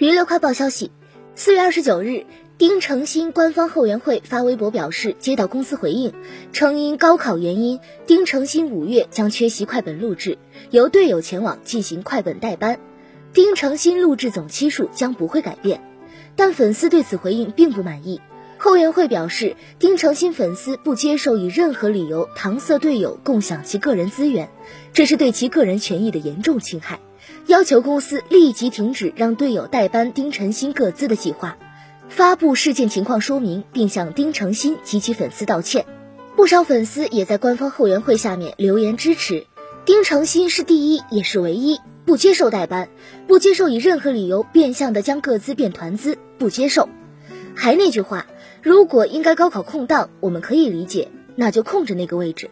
娱乐快报消息，四月二十九日，丁程鑫官方后援会发微博表示，接到公司回应，称因高考原因，丁程鑫五月将缺席快本录制，由队友前往进行快本代班。丁程鑫录制总期数将不会改变，但粉丝对此回应并不满意。后援会表示，丁程鑫粉丝不接受以任何理由搪塞队友共享其个人资源，这是对其个人权益的严重侵害。要求公司立即停止让队友代班丁程鑫各自的计划，发布事件情况说明，并向丁程鑫及其粉丝道歉。不少粉丝也在官方后援会下面留言支持。丁程鑫是第一，也是唯一，不接受代班，不接受以任何理由变相的将各资变团资，不接受。还那句话，如果应该高考空档，我们可以理解，那就空着那个位置。